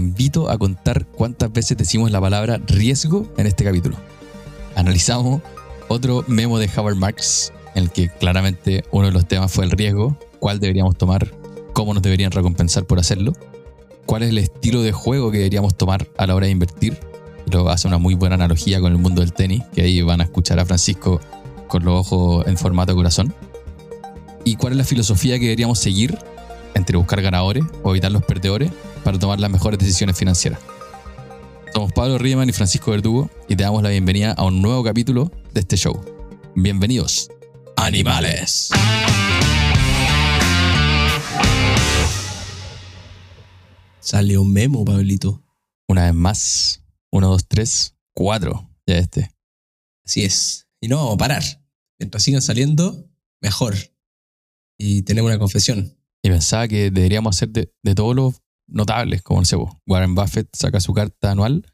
invito a contar cuántas veces decimos la palabra riesgo en este capítulo. Analizamos otro memo de Howard Marks, en el que claramente uno de los temas fue el riesgo, cuál deberíamos tomar, cómo nos deberían recompensar por hacerlo, cuál es el estilo de juego que deberíamos tomar a la hora de invertir. Lo hace una muy buena analogía con el mundo del tenis, que ahí van a escuchar a Francisco con los ojos en formato corazón. Y cuál es la filosofía que deberíamos seguir entre buscar ganadores o evitar los perdedores para tomar las mejores decisiones financieras. Somos Pablo Riemann y Francisco Verdugo y te damos la bienvenida a un nuevo capítulo de este show. Bienvenidos, animales. Sale un memo, Pablito. Una vez más, uno, dos, tres, cuatro, ya este. Así es. Y no vamos a parar. Mientras sigan saliendo, mejor. Y tenemos una confesión. Y pensaba que deberíamos hacer de, de todos los notables, como el cebo. Warren Buffett saca su carta anual.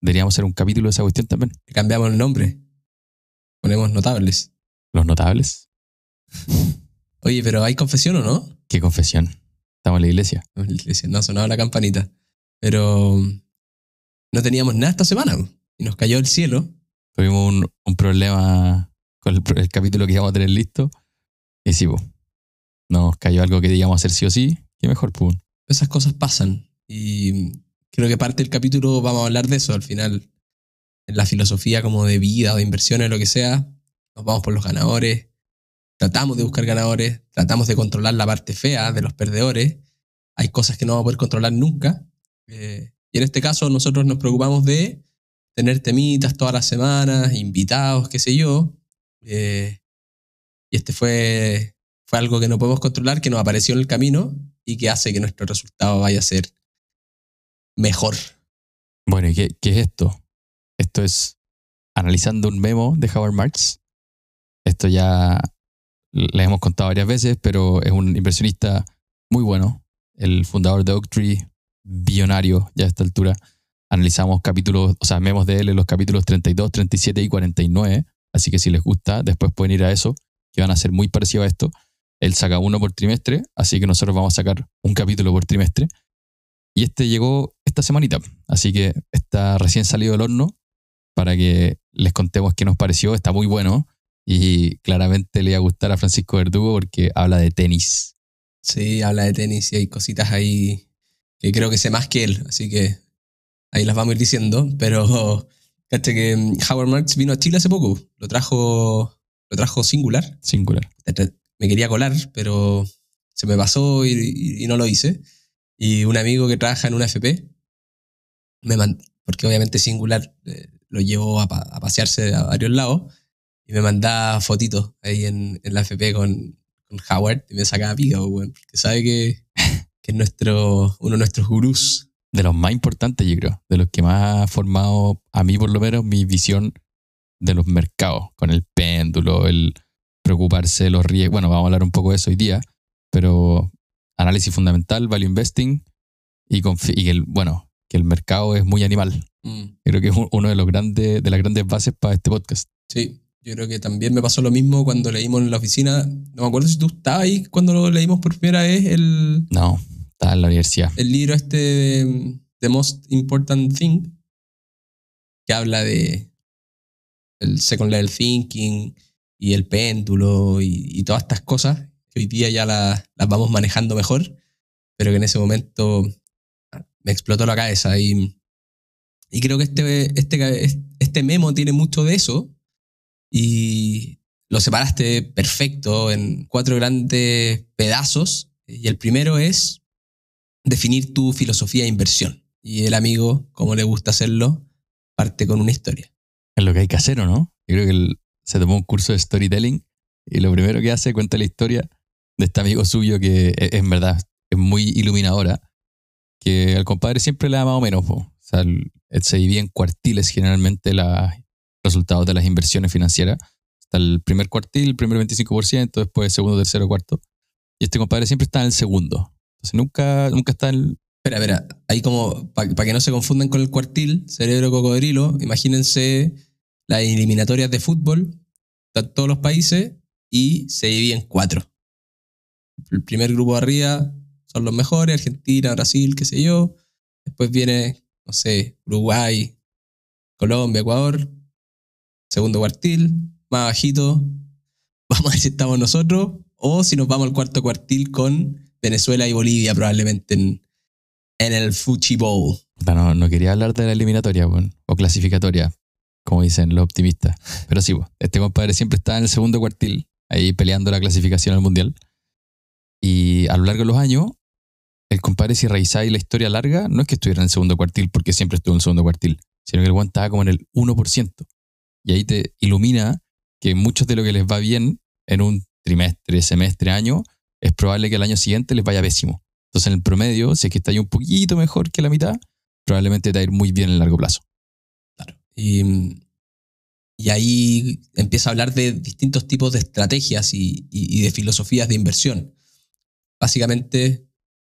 Deberíamos hacer un capítulo de esa cuestión también. Le cambiamos el nombre. Ponemos notables. Los notables. Oye, pero ¿hay confesión o no? Qué confesión. Estamos en la iglesia. No ha sonado la campanita. Pero no teníamos nada esta semana. Y nos cayó el cielo. Tuvimos un, un problema con el, el capítulo que íbamos a tener listo. Y sí, po. nos cayó algo que digamos hacer sí o sí. Qué mejor, pues. Esas cosas pasan. Y creo que parte del capítulo vamos a hablar de eso. Al final, en la filosofía como de vida o de inversiones, lo que sea, nos vamos por los ganadores. Tratamos de buscar ganadores, tratamos de controlar la parte fea de los perdedores. Hay cosas que no vamos a poder controlar nunca. Eh, y en este caso nosotros nos preocupamos de tener temitas todas las semanas, invitados, qué sé yo. Eh, y este fue, fue algo que no podemos controlar, que nos apareció en el camino y que hace que nuestro resultado vaya a ser mejor. Bueno, ¿y qué, es esto? Esto es analizando un memo de Howard Marks. Esto ya les hemos contado varias veces, pero es un inversionista muy bueno. El fundador de Oaktree, billonario ya a esta altura. Analizamos capítulos, o sea, memos de él en los capítulos 32, 37 y 49. Así que si les gusta, después pueden ir a eso, que van a ser muy parecidos a esto. Él saca uno por trimestre, así que nosotros vamos a sacar un capítulo por trimestre. Y este llegó esta semanita, así que está recién salido del horno para que les contemos qué nos pareció. Está muy bueno y claramente le va a gustar a Francisco Verdugo porque habla de tenis. Sí, habla de tenis y hay cositas ahí que creo que sé más que él, así que ahí las vamos a ir diciendo. Pero, caché que mm, Howard Marks vino a Chile hace poco, lo trajo, lo trajo singular. Singular. Me quería colar, pero se me pasó y, no lo hice. Y un amigo que trabaja en una FP, me porque obviamente singular eh, lo llevó a, pa- a pasearse a varios lados, y me mandaba fotitos ahí en, en la FP con, con Howard y me sacaba pica, pues, weón, porque sabe que, que es nuestro, uno de nuestros gurús. De los más importantes, yo creo. De los que más ha formado, a mí por lo menos, mi visión de los mercados. Con el péndulo, el preocuparse de los riesgos. Bueno, vamos a hablar un poco de eso hoy día. Pero análisis fundamental, value investing y, y que el, bueno, que el mercado es muy animal. Creo que es un- uno de los grandes, de las grandes bases para este podcast. Sí, yo creo que también me pasó lo mismo cuando leímos en la oficina. No me acuerdo si tú estabas ahí cuando lo leímos por primera vez el, No, está en la universidad. el libro este de The Most Important Thing, que habla de el Second Level Thinking y el péndulo y, todas estas cosas que hoy día ya la- las vamos manejando mejor, pero que en ese momento me explotó la cabeza y, y creo que este, este, este memo tiene mucho de eso y lo separaste perfecto en cuatro grandes pedazos y el primero es definir tu filosofía de inversión. Y el amigo, como le gusta hacerlo, parte con una historia. Es lo que hay que hacer, ¿o no? Yo creo que él se tomó un curso de storytelling y lo primero que hace cuenta la historia de este amigo suyo que e- en verdad es muy iluminadora, que al compadre siempre le da más o menos. O sea, se divide en cuartiles generalmente los resultados de las inversiones financieras. Está el primer cuartil, el primer 25%, después el segundo, tercero, cuarto. Y este compadre siempre está en el segundo. Entonces nunca, nunca está en el... Espera, espera, ahí como, para que no se confundan con el cuartil, cerebro cocodrilo, imagínense las eliminatorias de fútbol, están todos los países y se divide en cuatro. El primer grupo de arriba son los mejores, Argentina, Brasil, qué sé yo. después viene, no sé, Uruguay, Colombia, Ecuador, segundo cuartil, más bajito, vamos a ver si estamos nosotros, o si nos vamos al cuarto cuartil con Venezuela y Bolivia probablemente en, en el Fuchi Bowl. No, no quería hablar de la eliminatoria o clasificatoria, como dicen los optimistas. Pero sí, este compadre siempre está en el segundo cuartil, ahí peleando la clasificación al mundial. Y a lo largo de los años, el compadre, si revisáis la historia larga, no es que estuviera en el segundo cuartil porque siempre estuvo en el segundo cuartil, sino que el weón estaba como en el 1%. Y ahí te ilumina que muchos de lo que les va bien en un trimestre, semestre, año, es probable que el año siguiente les vaya pésimo. Entonces, en el promedio, si es que está ahí un poquito mejor que la mitad, probablemente te va a ir muy bien en el largo plazo. Claro. Y, y ahí empieza a hablar de distintos tipos de estrategias y, y- y de filosofías de inversión. Básicamente,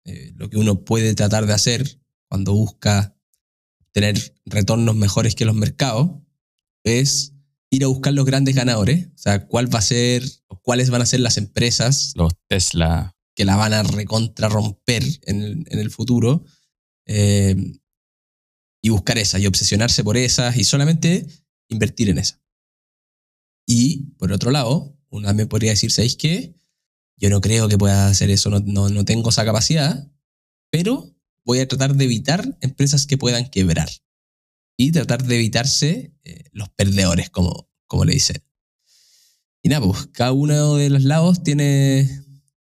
eh, lo que uno puede tratar de hacer cuando busca tener retornos mejores que los mercados es ir a buscar los grandes ganadores. O sea, cuál va a ser o cuáles van a ser las empresas Los Tesla, que la van a recontra romper en el, en el futuro. eh, y buscar esas y obsesionarse por esas y solamente invertir en esas. Y por otro lado, uno también podría decir, ¿sabéis qué? Yo no creo que pueda hacer eso, no, no, no tengo esa capacidad, pero voy a tratar de evitar empresas que puedan quebrar y tratar de evitarse eh, los perdedores, como, como le dicen. Y nada, pues cada uno de los lados tiene,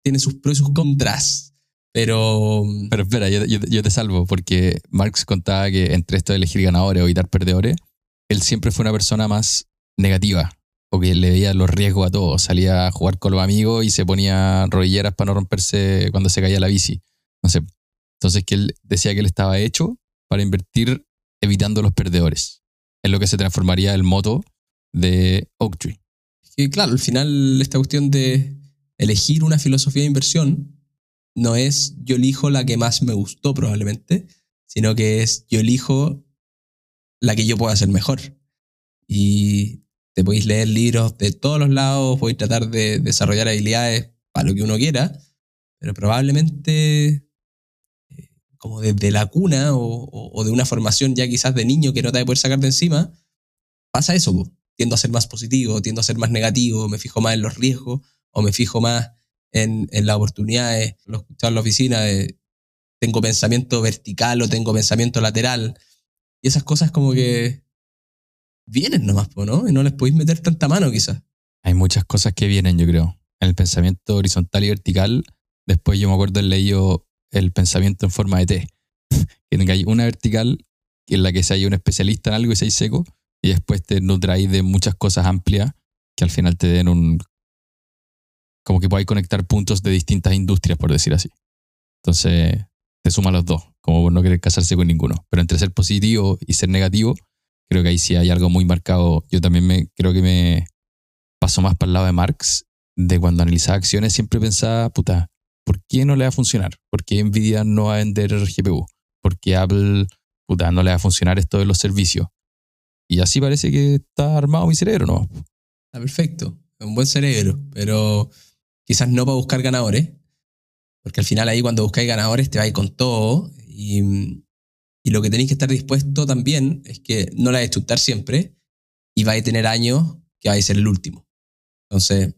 tiene sus pros y sus contras. Pero, Pero espera, yo, yo- yo te salvo, porque Marx contaba que entre esto de elegir ganadores o evitar perdedores, él siempre fue una persona más negativa, o que le veía los riesgos a todo. Salía a jugar con los amigos y se ponía rodilleras para no romperse cuando se caía la bici. No sé. Entonces, que él decía que él estaba hecho para invertir evitando los perdedores. Es lo que se transformaría el moto de Oaktree. que, claro, al final esta cuestión de elegir una filosofía de inversión no es yo elijo la que más me gustó probablemente, sino que es yo elijo la que yo pueda hacer mejor. Y te podéis leer libros de todos los lados, podéis tratar de desarrollar habilidades para lo que uno quiera, pero probablemente eh, como desde la cuna o, de una formación ya quizás de niño que no te va a poder sacar de encima, pasa eso. Tiendo a ser más positivo, tiendo a ser más negativo, me fijo más en los riesgos o me fijo más en, en las oportunidades. Lo escuchaba la oficina de tengo pensamiento vertical o tengo pensamiento lateral. Y esas cosas como que vienen nomás, ¿no? Y no les podéis meter tanta mano quizás. Hay muchas cosas que vienen, yo creo. En el pensamiento horizontal y vertical, después yo me acuerdo haber leído el pensamiento en forma de T. que tengáis una vertical en la que se haya un especialista en algo y seáis seco, y después te nutráis de muchas cosas amplias que al final te den un. Como que podáis conectar puntos de distintas industrias, por decir así. Entonces, te suma los dos, como por no querer casarse con ninguno. Pero entre ser positivo y ser negativo, creo que ahí sí hay algo muy marcado. Yo también me creo que me paso más para el lado de Marx, de cuando analizaba acciones siempre pensaba, puta, ¿por qué no le va a funcionar? ¿Por qué Nvidia no va a vender GPU? ¿Por qué Apple, puta, no le va a funcionar esto de los servicios? Y así parece que está armado mi cerebro, ¿no? Está perfecto, un buen cerebro, pero quizás no para buscar ganadores, porque al final ahí cuando buscáis ganadores te vais con todo y, lo que tenéis que estar dispuesto también es que no la vais chutar siempre y vais a tener años que vais a ser el último. Entonces,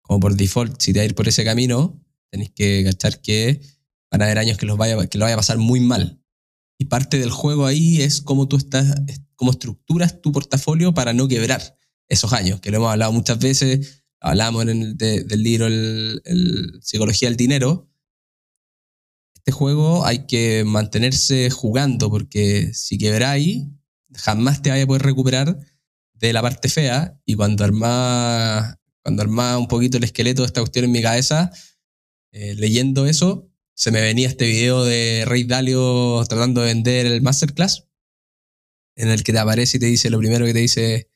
como por default, si te vais a ir por ese camino, tenéis que cachar que van a haber años que, los vaya, que lo vaya a pasar muy mal. Y parte del juego ahí es cómo tú estás, cómo estructuras tu portafolio para no quebrar esos años, que lo hemos hablado muchas veces, hablamos en el de- del libro el, Psicología del Dinero. Este juego hay que mantenerse jugando porque si quebráis, jamás te vaya a poder recuperar de la parte fea y cuando armás cuando un poquito el esqueleto de esta cuestión en mi cabeza, eh, leyendo eso, se me venía este video de Rey Dalio tratando de vender el Masterclass, en el que te aparece y te dice, lo primero que te dice,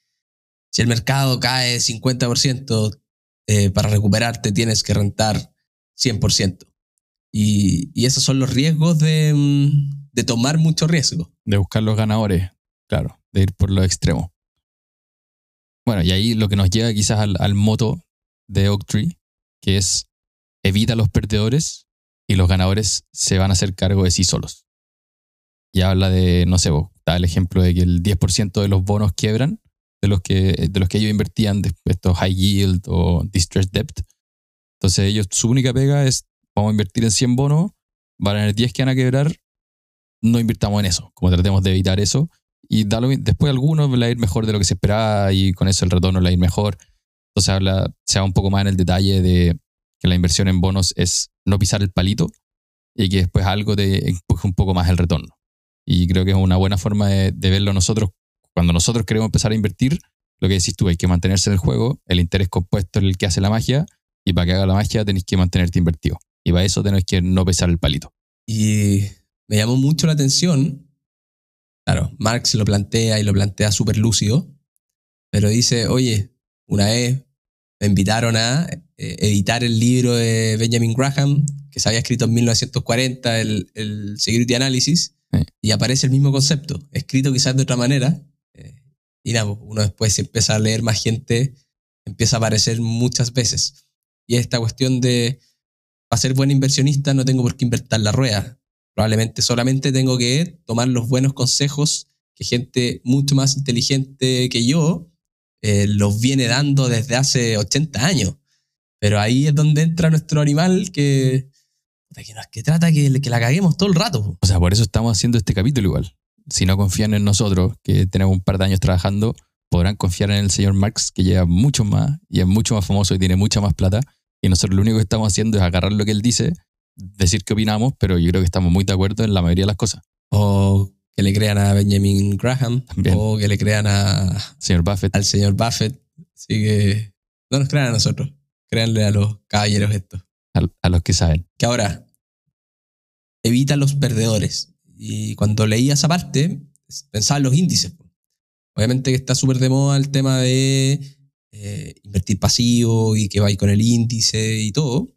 si el mercado cae 50%, eh, para recuperarte tienes que rentar 100%. Y, y esos son los riesgos de, mm, de tomar mucho riesgo. De buscar los ganadores, claro, de ir por los extremos. Bueno, y ahí lo que nos llega quizás al, al moto de Oaktree, que es evita los perdedores y los ganadores se van a hacer cargo de sí solos. y habla de, no sé, vos, da el ejemplo de que el 10% de los bonos quiebran, de los que, de los que ellos invertían, estos high yield o distressed debt. Entonces ellos, su única pega es, vamos a invertir en 100 bonos, van a tener 10 que van a quebrar, no invirtamos en eso, como tratemos de evitar eso. Y después algunos va a ir mejor de lo que se esperaba y con eso el retorno va a ir mejor. Entonces habla, se va un poco más en el detalle de que la inversión en bonos es no pisar el palito y que después algo te empuje un poco más el retorno. Y creo que es una buena forma de verlo nosotros. Cuando nosotros queremos empezar a invertir, lo que decís tú, hay que mantenerse en el juego, el interés compuesto es el que hace la magia, y para que haga la magia tenéis que mantenerte invertido. Y para eso tenéis que no pesar el palito. Y me llamó mucho la atención. Claro, Marx lo plantea y lo plantea súper lúcido, pero dice, oye, una vez me invitaron a eh, editar el libro de Benjamin Graham, que se había escrito en 1940, el, el Security Analysis, Sí. y aparece el mismo concepto, escrito quizás de otra manera. Y nada, uno después si empieza a leer más gente, empieza a aparecer muchas veces. Y esta cuestión de, para ser buen inversionista no tengo por qué invertir la rueda. Probablemente solamente tengo que tomar los buenos consejos que gente mucho más inteligente que yo eh, los viene dando desde hace 80 años. Pero ahí es donde entra nuestro animal que, que, nos- que trata que, que la caguemos todo el rato. O sea, por eso estamos haciendo este capítulo igual. Si no confían en nosotros, que tenemos un par de años trabajando, podrán confiar en el señor Marx, que lleva mucho más y es mucho más famoso y tiene mucha más plata. Y nosotros lo único que estamos haciendo es agarrar lo que él dice, decir qué opinamos, pero yo creo que estamos muy de acuerdo en la mayoría de las cosas. O que le crean a Benjamin Graham, También. o que le crean a, Señor Buffett, al señor Buffett. Así que no nos crean a nosotros, créanle a los caballeros estos. a, a los que saben. que ahora evita los perdedores. Y cuando leía esa parte, pensaba en los índices. Obviamente que está súper de moda el tema de eh, invertir pasivo y que va con el índice y todo.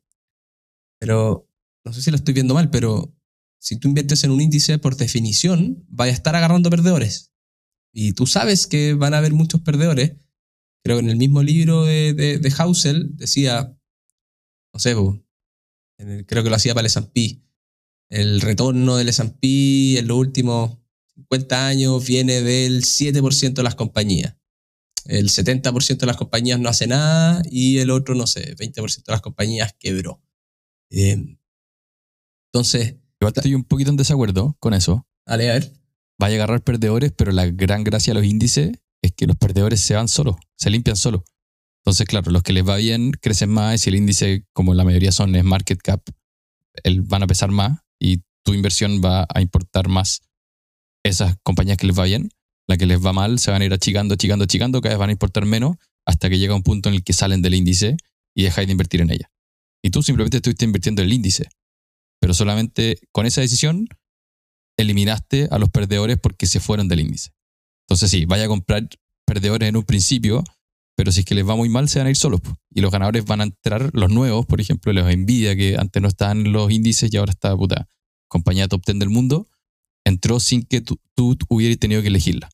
Pero no sé si lo estoy viendo mal, pero si tú inviertes en un índice, por definición, vaya a estar agarrando perdedores. Y tú sabes que van a haber muchos perdedores. Creo que en el mismo libro de, de, Housel decía, no sé, creo que lo hacía para el S&P. El retorno del S&P en los últimos 50 años viene del 7% de las compañías. El 70% de las compañías no hace nada y el otro, no sé, 20% de las compañías quebró. Eh, entonces, Igual estoy un poquito en desacuerdo con eso. dale, a ver. Vaya a agarrar perdedores, pero la gran gracia de los índices es que los perdedores se van solos, se limpian solos. Entonces, claro, los que les va bien crecen más y si el índice, como la mayoría son, es market cap, el- van a pesar más y tu inversión va a importar más esas compañías que les va bien. La que les va mal se van a ir achicando, achicando, achicando, cada vez van a importar menos hasta que llega un punto en el que salen del índice y dejáis de invertir en ella. Y tú simplemente estuviste invirtiendo en el índice. Pero solamente con esa decisión eliminaste a los perdedores porque se fueron del índice. Entonces sí, vaya a comprar perdedores en un principio, pero si es que les va muy mal, se van a ir solos. Y los ganadores van a entrar, los nuevos, por ejemplo, los Nvidia, que antes no estaban en los índices y ahora está, puta, compañía top 10 del mundo, entró sin que tú, tú hubieras tenido que elegirla.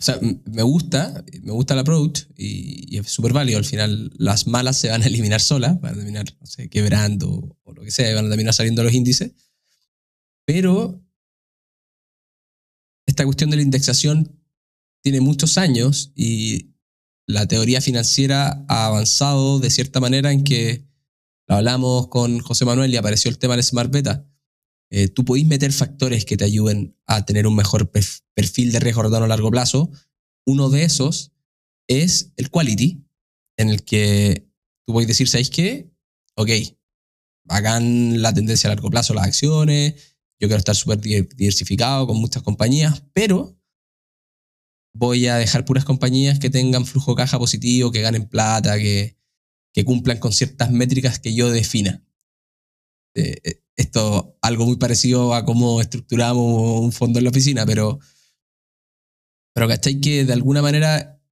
O sea, me gusta, me gusta el approach y, y es súper válido. Al final, las malas se van a eliminar solas, van a terminar, no sé, quebrando o lo que sea, y van a terminar saliendo los índices. Pero esta cuestión de la indexación tiene muchos años y la teoría financiera ha avanzado de cierta manera en que hablamos con José Manuel y apareció el tema del Smart Beta. Eh, tú podés meter factores que te ayuden a tener un mejor perf- perfil de riesgo a largo plazo. Uno de esos es el quality, en el que tú podés decir, ¿sabéis qué? Ok, hagan la tendencia a largo plazo las acciones, yo quiero estar súper di- diversificado con muchas compañías, pero voy a dejar puras compañías que tengan flujo caja positivo, que ganen plata, que, cumplan con ciertas métricas que yo defina. Eh, eh, esto algo muy parecido a cómo estructuramos un fondo en la oficina, pero, pero ¿cachai? Que de alguna manera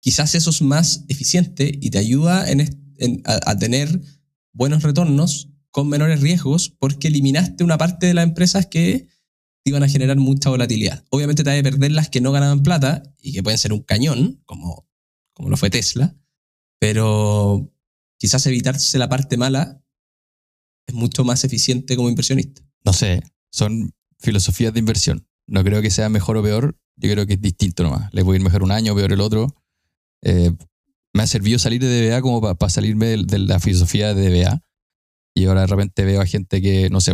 quizás eso es más eficiente y te ayuda a tener buenos retornos con menores riesgos porque eliminaste una parte de las empresas que te iban a generar mucha volatilidad. Obviamente te vas a perder las que no ganaban plata y que pueden ser un cañón, como, como lo fue Tesla, pero quizás evitarse la parte mala es mucho más eficiente como inversionista. No sé, son filosofías de inversión. No creo que sea mejor o peor, yo creo que es distinto nomás. Le voy a ir mejor un año, peor el otro. Eh, me ha servido salir de DBA como para salirme de, la filosofía de DBA. Y ahora de repente veo a gente que, no sé,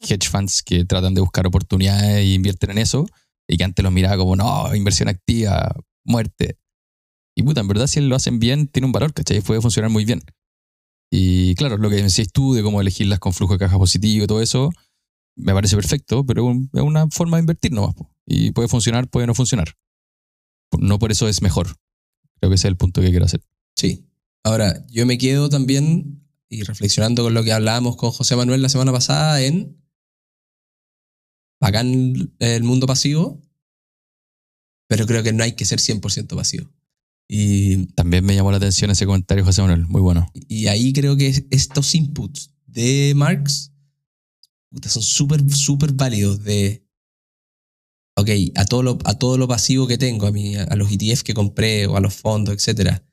hedge funds que tratan de buscar oportunidades e invierten en eso. Y que antes los miraba como, no, inversión activa, muerte. Y puta, en verdad, si lo hacen bien, tiene un valor, ¿cachai? Puede funcionar muy bien. Y claro, lo que decís tú de cómo elegirlas con flujo de caja positivo y todo eso, me parece perfecto, pero es una forma de invertir nomás. Y puede funcionar, puede no funcionar. No por eso es mejor. Creo que ese es el punto que quiero hacer. Sí. Ahora, yo me quedo también, y reflexionando con lo que hablábamos con José Manuel la semana pasada, en bacán el mundo pasivo, pero creo que no hay que ser 100% pasivo. Y, También me llamó la atención ese comentario, José Manuel. Muy bueno. y ahí creo que estos inputs de Marx son súper, súper válidos de, ok, a todo, lo, a todo lo pasivo que tengo, a, mi, a los ETF que compré o a los fondos, etcétera,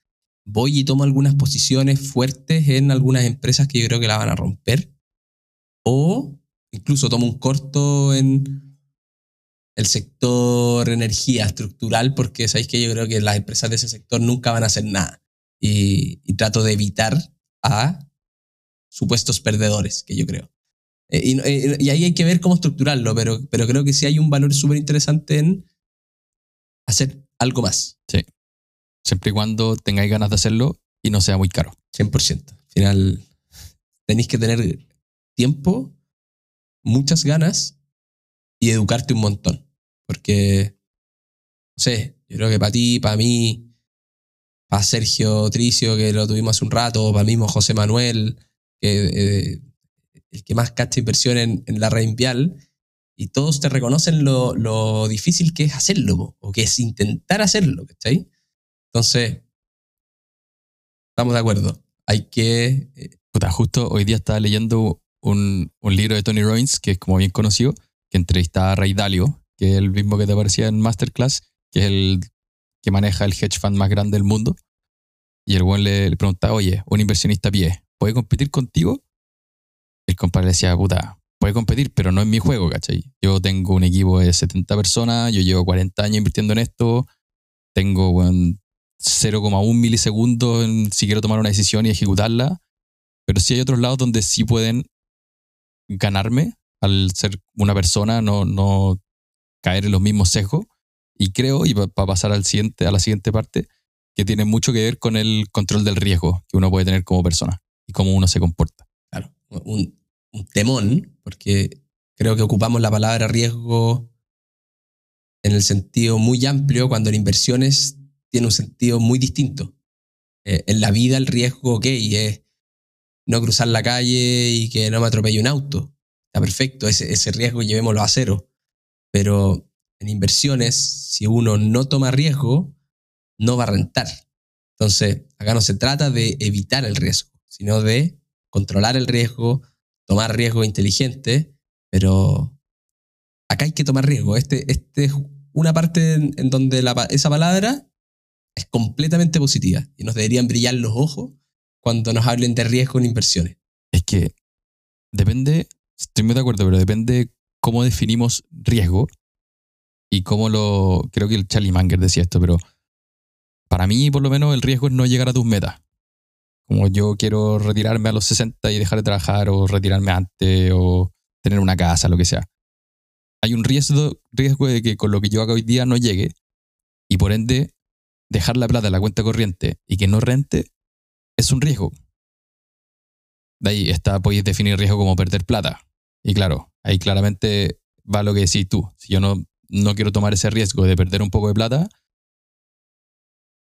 voy y tomo algunas posiciones fuertes en algunas empresas que yo creo que la van a romper. O incluso tomo un corto en el sector energía estructural, porque sabéis que yo creo que las empresas de ese sector nunca van a hacer nada. Y, y trato de evitar a supuestos perdedores, que yo creo. Eh, y, eh, y ahí hay que ver cómo estructurarlo, pero, pero creo que sí hay un valor súper interesante en hacer algo más. Siempre y cuando tengáis ganas de hacerlo y no sea muy caro. 100%. Al final, tenéis que tener tiempo, muchas ganas y educarte un montón. Porque, no sé, yo creo que para ti, para mí, para Sergio Tricio, que lo tuvimos hace un rato, para mismo José Manuel, que eh, el que más cacha inversión en, la red vial, y todos te reconocen lo, lo difícil que es hacerlo, o que es intentar hacerlo, ¿cachai? Entonces, estamos de acuerdo. Hay que eh, justo hoy día estaba leyendo un, un libro de Tony Robbins, que es como bien conocido, que entrevistaba a Ray Dalio, que es el mismo que te aparecía en Masterclass, que es el que maneja el hedge fund más grande del mundo. Y el buen le, le preguntaba, oye, un inversionista a pie, ¿puede competir contigo? El compadre le decía, puta, puede competir, pero no es mi juego, ¿cachai? Yo tengo un equipo de 70 personas, yo llevo 40 años invirtiendo en esto, tengo weón, 0,1 milisegundos en si quiero tomar una decisión y ejecutarla, pero sí hay otros lados donde sí pueden ganarme al ser una persona, no, no caer en los mismos sesgos. Y creo, y para pasar al siguiente, a la siguiente parte, que tiene mucho que ver con el control del riesgo que uno puede tener como persona y cómo uno se comporta. claro, un, temón, porque creo que ocupamos la palabra riesgo en el sentido muy amplio, cuando en inversiones tiene un sentido muy distinto. Eh, en la vida el riesgo, ok, es no cruzar la calle y que no me atropelle un auto. Está perfecto, ese, ese riesgo llevémoslo a cero. Pero en inversiones, si uno no toma riesgo, no va a rentar. Entonces, acá no se trata de evitar el riesgo, sino de controlar el riesgo, tomar riesgo inteligente, pero acá hay que tomar riesgo. Este, este es una parte en, donde esa palabra es completamente positiva y nos deberían brillar los ojos cuando nos hablen de riesgo en inversiones. Es que depende, estoy muy de acuerdo, pero depende cómo definimos riesgo y cómo lo. Creo que el Charlie Munger decía esto, pero para mí, por lo menos, el riesgo es no llegar a tus metas. Como yo quiero retirarme a los 60 y dejar de trabajar, o retirarme antes, o tener una casa, lo que sea. Hay un riesgo, riesgo de que con lo que yo haga hoy día no llegue, y por ende, dejar la plata en la cuenta corriente y que no rente es un riesgo. De ahí está, podéis definir riesgo como perder plata. Y claro, ahí claramente va lo que decís tú. Si yo no, no quiero tomar ese riesgo de perder un poco de plata,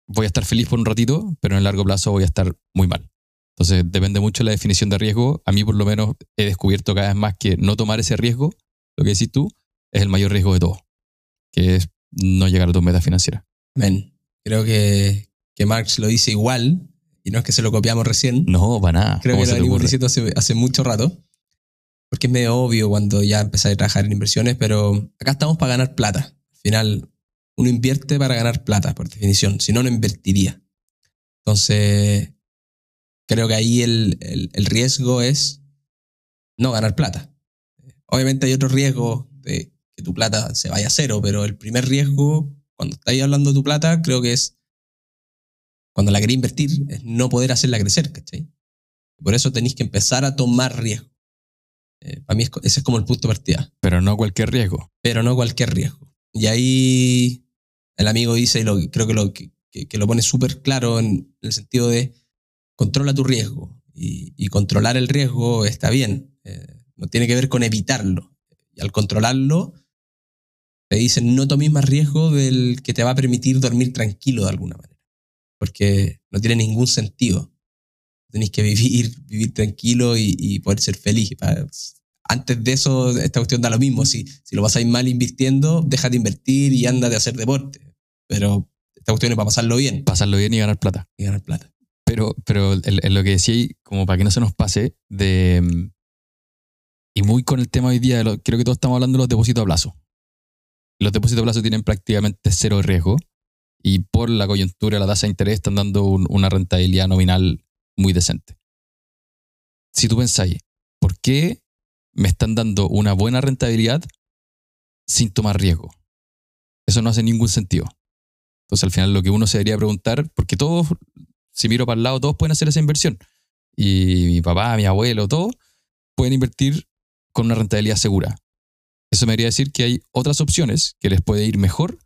voy a estar feliz por un ratito, pero en el largo plazo voy a estar muy mal. Entonces depende mucho de la definición de riesgo. A mí por lo menos he descubierto cada vez más que no tomar ese riesgo, lo que decís tú, es el mayor riesgo de todo, que es no llegar a tu meta financiera. Men, creo que, que Marx lo dice igual, y no es que se lo copiamos recién. No, para nada. Creo ¿Cómo que lo venimos diciendo hace, hace mucho rato. Porque es medio obvio cuando ya empecé a trabajar en inversiones, pero acá estamos para ganar plata. Al final, uno invierte para ganar plata, por definición. Si no, no invertiría. Entonces, creo que ahí el, el- el riesgo es no ganar plata. obviamente hay otros riesgos de que tu plata se vaya a cero, pero el primer riesgo, cuando estáis hablando de tu plata, creo que es, cuando la queréis invertir, es no poder hacerla crecer, ¿cachai? Por eso tenéis que empezar a tomar riesgo. Eh, para mí es ese es como el punto de partida, Pero no cualquier riesgo. pero no cualquier riesgo. Y ahí el amigo dice, y lo, creo que lo, que, lo pone súper claro en el sentido de controla tu riesgo. Y, y controlar el riesgo está bien. eh, no tiene que ver con evitarlo. Y al controlarlo, te dicen no tomes más riesgo del que te va a permitir dormir tranquilo de alguna manera. Porque no tiene ningún sentido. Tenéis que vivir, vivir tranquilo y, y poder ser feliz. Antes de eso, esta cuestión da lo mismo. Si, si lo pasáis mal invirtiendo, deja de invertir y anda de hacer deporte. Pero esta cuestión es para pasarlo bien Pasarlo bien y ganar plata. y ganar plata. Pero, pero en, en lo que decía, como para que no se nos pase, de. Y muy con el tema hoy día, de lo- creo que todos estamos hablando de los depósitos a plazo. Los depósitos a plazo tienen prácticamente cero riesgo y por la coyuntura, la tasa de interés están dando un- una rentabilidad nominal muy decente. Si tú pensáis, ¿por qué me están dando una buena rentabilidad sin tomar riesgo? Eso no hace ningún sentido. Entonces, al final, lo que uno se debería preguntar, porque todos, si miro para el lado, todos pueden hacer esa inversión. Y mi papá, mi abuelo, todos pueden invertir con una rentabilidad segura. Eso me debería decir que hay otras opciones que les puede ir mejor,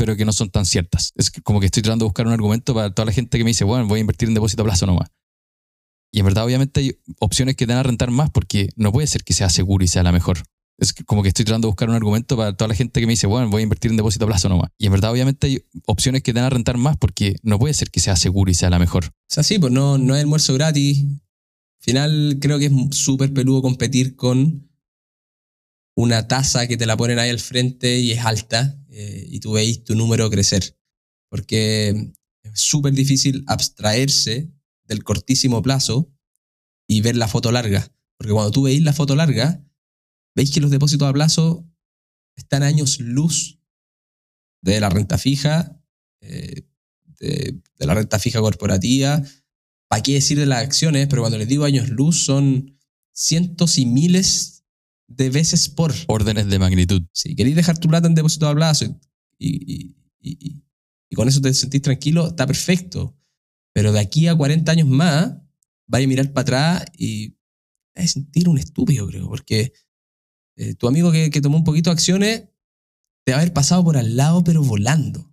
pero que no son tan ciertas. Es como que estoy tratando de buscar un argumento para toda la gente que me dice, bueno, voy a invertir en depósito a plazo nomás. Y en verdad, obviamente, hay opciones que te van a rentar más porque no puede ser que sea seguro y sea la mejor. Es como que estoy tratando de buscar un argumento para toda la gente que me dice, bueno, voy a invertir en depósito a plazo nomás. Y en verdad, obviamente, hay opciones que te van a rentar más porque no puede ser que sea seguro y sea la mejor. O sea, sí, pues no, no hay almuerzo gratis. Al final creo que es súper peludo competir con una tasa que te la ponen ahí al frente y es alta eh, y tú veis tu número crecer. Porque es súper difícil abstraerse del cortísimo plazo y ver la foto larga. Porque cuando tú veis la foto larga, veis que los depósitos a plazo están años luz de la renta fija, eh, de, de la renta fija corporativa, ¿para qué decir de las acciones? Pero cuando les digo años luz son cientos y miles de veces por. Órdenes de magnitud. Si queréis dejar tu plata en depósito a plazo y, y- y- y- con eso te sentís tranquilo, está perfecto. Pero de aquí a 40 años más, vais a mirar para atrás y vais a sentir un estúpido, creo, porque eh, tu amigo que, que tomó un poquito de acciones te va a haber pasado por al lado, pero volando.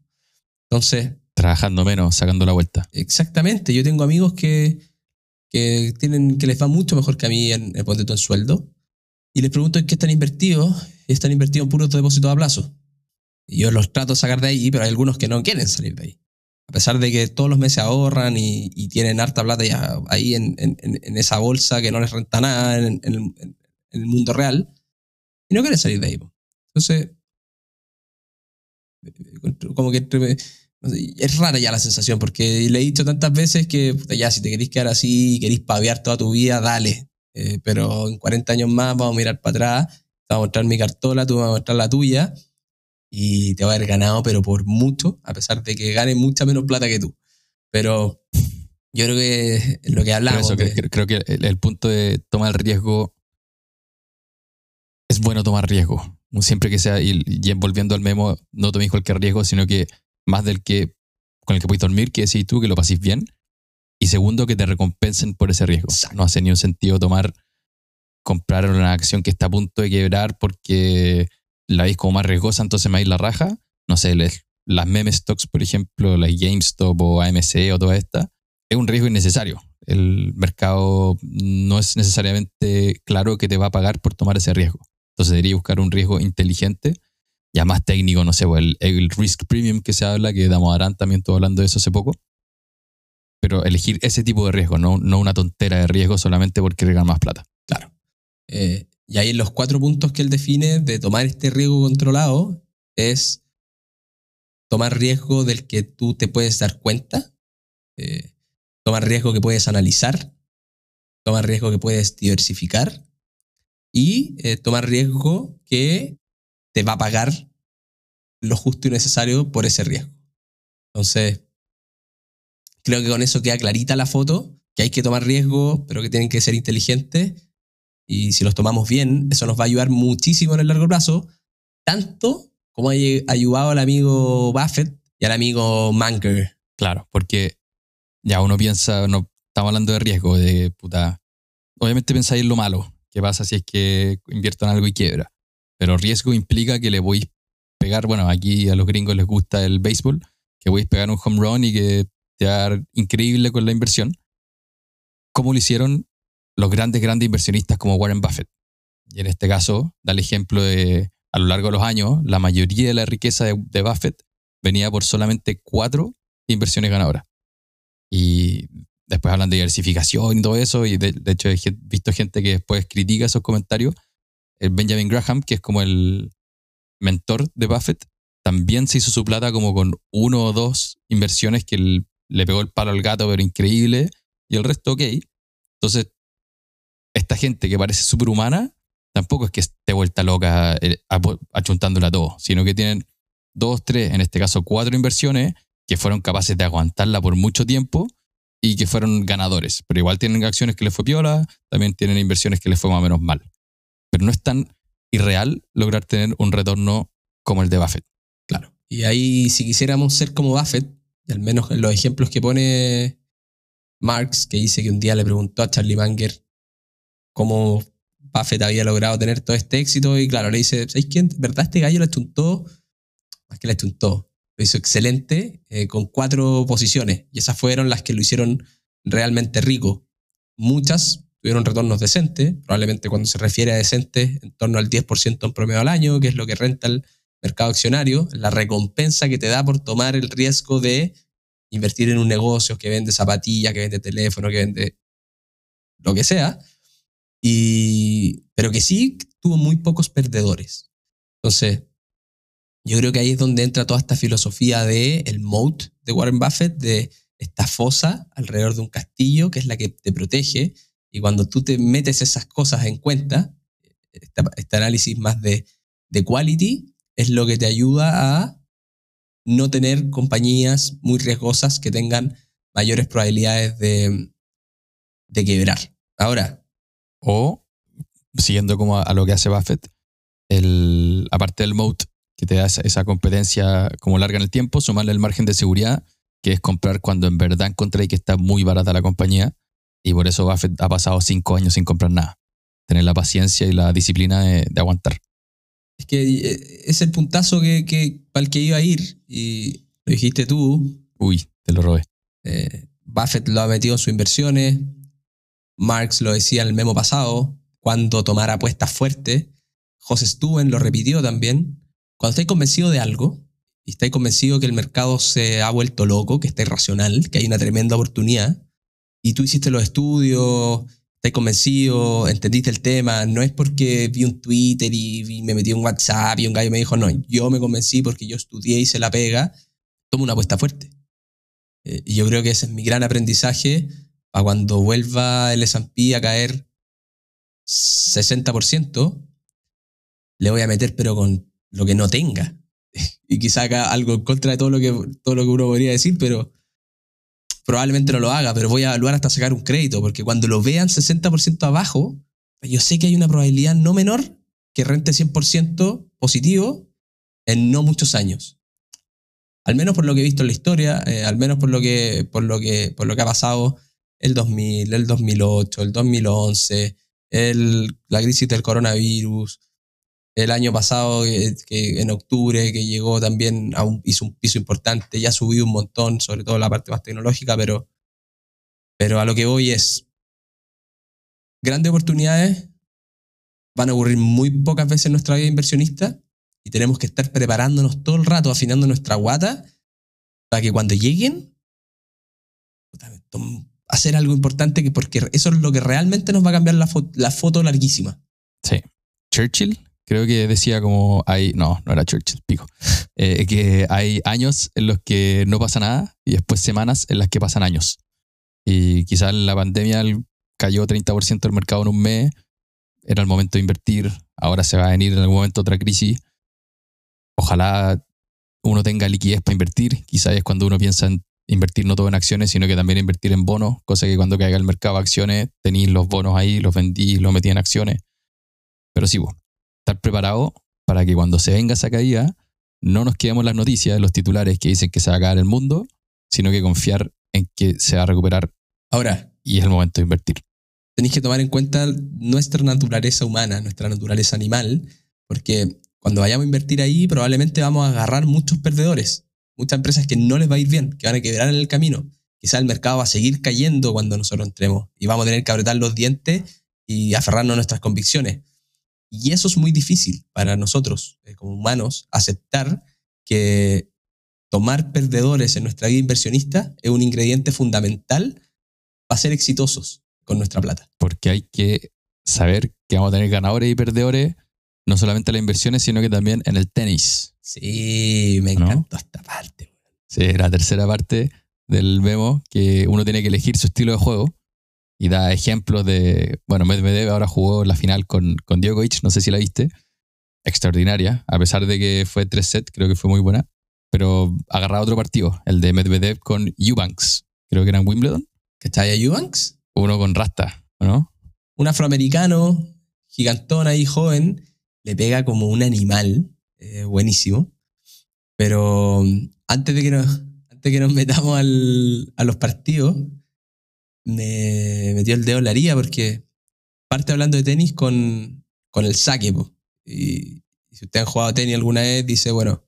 Entonces, Trabajando menos, sacando la vuelta. Exactamente. Yo tengo amigos que, que, tienen, que les va mucho mejor que a mí en tú en sueldo. Y les pregunto en qué están invertidos. Y están invertidos en puros depósitos a plazo. Y yo los trato de sacar de ahí, pero hay algunos que no quieren salir de ahí. A pesar de que todos los meses ahorran y, tienen harta plata ahí en, en- esa bolsa que no les renta nada en, el, mundo real. Y no quieren salir de ahí. Entonces, como que es rara ya la sensación, porque le he dicho tantas veces que ya si te querís quedar así y querís paviar toda tu vida, dale. Eh, pero en 40 años más vamos a mirar para atrás, te voy a mostrar mi cartola, tú me vas a mostrar la tuya y te va a haber ganado, pero por mucho, a pesar de que gane mucha menos plata que tú. Pero yo creo que es lo que Pero hablamos. eso, de- creo que el, el punto de tomar el riesgo es bueno tomar riesgo. Siempre que sea, y, y volviendo al memo, no toméis cualquier riesgo, sino que más del que con el que podéis dormir, que decís tú, que lo paséis bien. Y segundo, que te recompensen por ese riesgo. Exacto. No hace ni un sentido tomar, comprar una acción que está a punto de quebrar porque la veis como más riesgosa, entonces me vais la raja. No sé, les- las meme stocks, por ejemplo, las GameStop o AMC o toda esta, es un riesgo innecesario. El mercado no es necesariamente claro que te va a pagar por tomar ese riesgo. Entonces debería buscar un riesgo inteligente, ya más técnico, no sé, o el, el risk premium que se habla, que Damodaran también estuvo hablando de eso hace poco. Pero elegir ese tipo de riesgo, no, no una tontera de riesgo solamente porque ganar más plata. Claro. Eh, y ahí los cuatro puntos que él define de tomar este riesgo controlado es tomar riesgo del que tú te puedes dar cuenta, eh, tomar riesgo que puedes analizar, tomar riesgo que puedes diversificar y eh, tomar riesgo que te va a pagar lo justo y necesario por ese riesgo. Entonces, creo que con eso queda clarita la foto, que hay que tomar riesgo, pero que tienen que ser inteligentes y si los tomamos bien, eso nos va a ayudar muchísimo en el largo plazo, tanto como ha ayudado al amigo Buffett y al amigo Manker. Claro, porque ya uno piensa, no estamos hablando de riesgo, de puta. Obviamente pensáis en lo malo, qué pasa si es que invierto en algo y quiebra. Pero riesgo implica que le voy a pegar, bueno, aquí a los gringos les gusta el béisbol, que voy a pegar un home run y que increíble con la inversión. Como lo hicieron los grandes, grandes inversionistas como Warren Buffett. Y en este caso, da el ejemplo de, a lo largo de los años, la mayoría de la riqueza de, Buffett venía por solamente cuatro inversiones ganadoras. Y después hablan de diversificación y todo eso, y de, hecho he visto gente que después critica esos comentarios. El Benjamin Graham, que es como el mentor de Buffett, también se hizo su plata como con uno o dos inversiones que le pegó el palo al gato, pero increíble, y el resto ok. Entonces, esta gente que parece superhumana, tampoco es que esté vuelta loca eh, achuntándola todo, sino que tienen dos, tres, en este caso cuatro inversiones que fueron capaces de aguantarla por mucho tiempo y que fueron ganadores. Pero igual tienen acciones que les fue piola, también tienen inversiones que les fue más o menos mal. Pero no es tan irreal lograr tener un retorno como el de Buffett. Claro. Y ahí, si quisiéramos ser como Buffett, al menos en los ejemplos que pone Marx, que dice que un día le preguntó a Charlie Munger cómo Buffett había logrado tener todo este éxito y claro, le dice, ¿sabes quién? ¿Verdad este gallo le chuntó? Más que le chuntó. Lo hizo excelente eh, con cuatro posiciones y esas fueron las que lo hicieron realmente rico. Muchas tuvieron retornos decentes, probablemente cuando se refiere a decentes, en torno al 10% en promedio al año, que es lo que renta el mercado accionario, la recompensa que te da por tomar el riesgo de invertir en un negocio que vende zapatillas, que vende teléfono, que vende lo que sea, y, pero que sí tuvo muy pocos perdedores. Entonces, yo creo que ahí es donde entra toda esta filosofía de el moat de Warren Buffett, de esta fosa alrededor de un castillo, que es la que te protege, y cuando tú te metes esas cosas en cuenta, este análisis más de, de quality, es lo que te ayuda a no tener compañías muy riesgosas que tengan mayores probabilidades de, de quebrar. Ahora, o, siguiendo como a, lo que hace Buffett, el, aparte del moat que te da esa, competencia como larga en el tiempo, sumarle el margen de seguridad, que es comprar cuando en verdad encontré que está muy barata la compañía. Y por eso Buffett ha pasado cinco años sin comprar nada. Tener la paciencia y la disciplina de, aguantar. Es que eh, es el puntazo que, que, para el que iba a ir. Y lo dijiste tú. Uy, te lo robé. Eh, Buffett lo ha metido en sus inversiones. Marx lo decía en el memo pasado, cuando tomara apuestas fuertes. José Stuben lo repitió también. Cuando estáis convencido de algo, y estáis convencido que el mercado se ha vuelto loco, que está irracional, que hay una tremenda oportunidad, y tú hiciste los estudios, convencido, entendiste el tema, no es porque vi un Twitter y, me metí un WhatsApp y un gallo me dijo, no, yo me convencí porque yo estudié y se la pega, toma una apuesta fuerte. Eh, y yo creo que ese es mi gran aprendizaje a cuando vuelva el S&P a caer 60%, le voy a meter pero con lo que no tenga. Y quizá haga algo en contra de todo lo que, todo lo que uno podría decir, pero probablemente no lo haga, pero voy a evaluar hasta sacar un crédito, porque cuando lo vean 60% abajo, yo sé que hay una probabilidad no menor que rente 100% positivo en no muchos años. Al menos por lo que he visto en la historia, eh, al menos por lo, que, por, lo que, por lo que ha pasado el 2000, el 2008, el 2011, el, la crisis del coronavirus, el año pasado, que, en octubre, que llegó también, a un, hizo un piso importante, ya subió un montón, sobre todo la parte más tecnológica, pero, pero a lo que voy es, grandes oportunidades van a ocurrir muy pocas veces en nuestra vida inversionista y tenemos que estar preparándonos todo el rato, afinando nuestra guata, para que cuando lleguen, hacer algo importante porque eso es lo que realmente nos va a cambiar la, la foto larguísima. Sí. Churchill creo que decía como hay, no, no era Churchill, pico, eh, que hay años en los que no pasa nada y después semanas en las que pasan años. Y quizás la pandemia cayó 30% del mercado en un mes, era el momento de invertir, ahora se va a venir en algún momento otra crisis. Ojalá uno tenga liquidez para invertir, quizás es cuando uno piensa en invertir no todo en acciones, sino que también invertir en bonos, cosa que cuando caiga el mercado de acciones, tenéis los bonos ahí, los vendí, los metí en acciones. Pero sí, vos, estar preparado para que cuando se venga esa caída, no nos quedemos las noticias, los titulares que dicen que se va a acabar el mundo, sino que confiar en que se va a recuperar Ahora, y es el momento de invertir. tenéis que tomar en cuenta nuestra naturaleza humana, nuestra naturaleza animal, porque cuando vayamos a invertir ahí, probablemente vamos a agarrar muchos perdedores, muchas empresas que no les va a ir bien, que van a quebrar en el camino. Quizá el mercado va a seguir cayendo cuando nosotros entremos y vamos a tener que apretar los dientes y aferrarnos a nuestras convicciones. Y eso es muy difícil para nosotros, eh, como humanos, aceptar que tomar perdedores en nuestra vida inversionista es un ingrediente fundamental para ser exitosos con nuestra plata. Porque hay que saber que vamos a tener ganadores y perdedores, no solamente en las inversiones, sino que también en el tenis. Sí, me ¿No? encantó esta parte. Sí, la tercera parte del memo, que uno tiene que elegir su estilo de juego y da ejemplos de, bueno, Medvedev ahora jugó la final con, con Djokovic, no sé si la viste, extraordinaria, a pesar de que fue tres sets, creo que fue muy buena, pero agarraba otro partido, el de Medvedev con Eubanks, creo que era en Wimbledon, ¿Cachai a Eubanks? uno con Rasta, ¿no? Un afroamericano, gigantón ahí, joven, le pega como un animal, eh, buenísimo. Pero antes de que nos, antes de que nos metamos al- a los partidos, me metió el dedo en la haría porque parte hablando de tenis con, con el saque. po. Y, si ustedes han jugado tenis alguna vez, dice, bueno,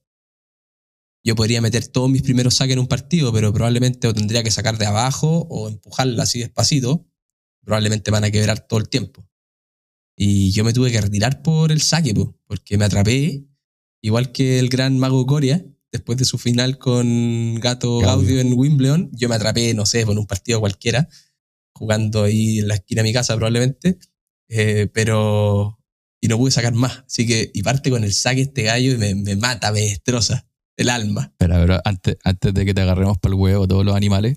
yo podría meter todos mis primeros saques en un partido, pero probablemente o tendría que sacar de abajo o empujarla así despacito. Probablemente van a quebrar todo el tiempo. Y yo me tuve que retirar por el saque, po, porque me atrapé, igual que el gran mago Coria, después de su final con Gato Gaudio. Gaudio en Wimbledon, yo me atrapé, no sé, por un partido cualquiera, jugando ahí en la esquina de mi casa probablemente, eh, pero... Y no pude sacar más. Así que, y parte con el saque este gallo y me, mata, me destroza el alma. Pero, pero antes, antes de que te agarremos para el huevo todos los animales,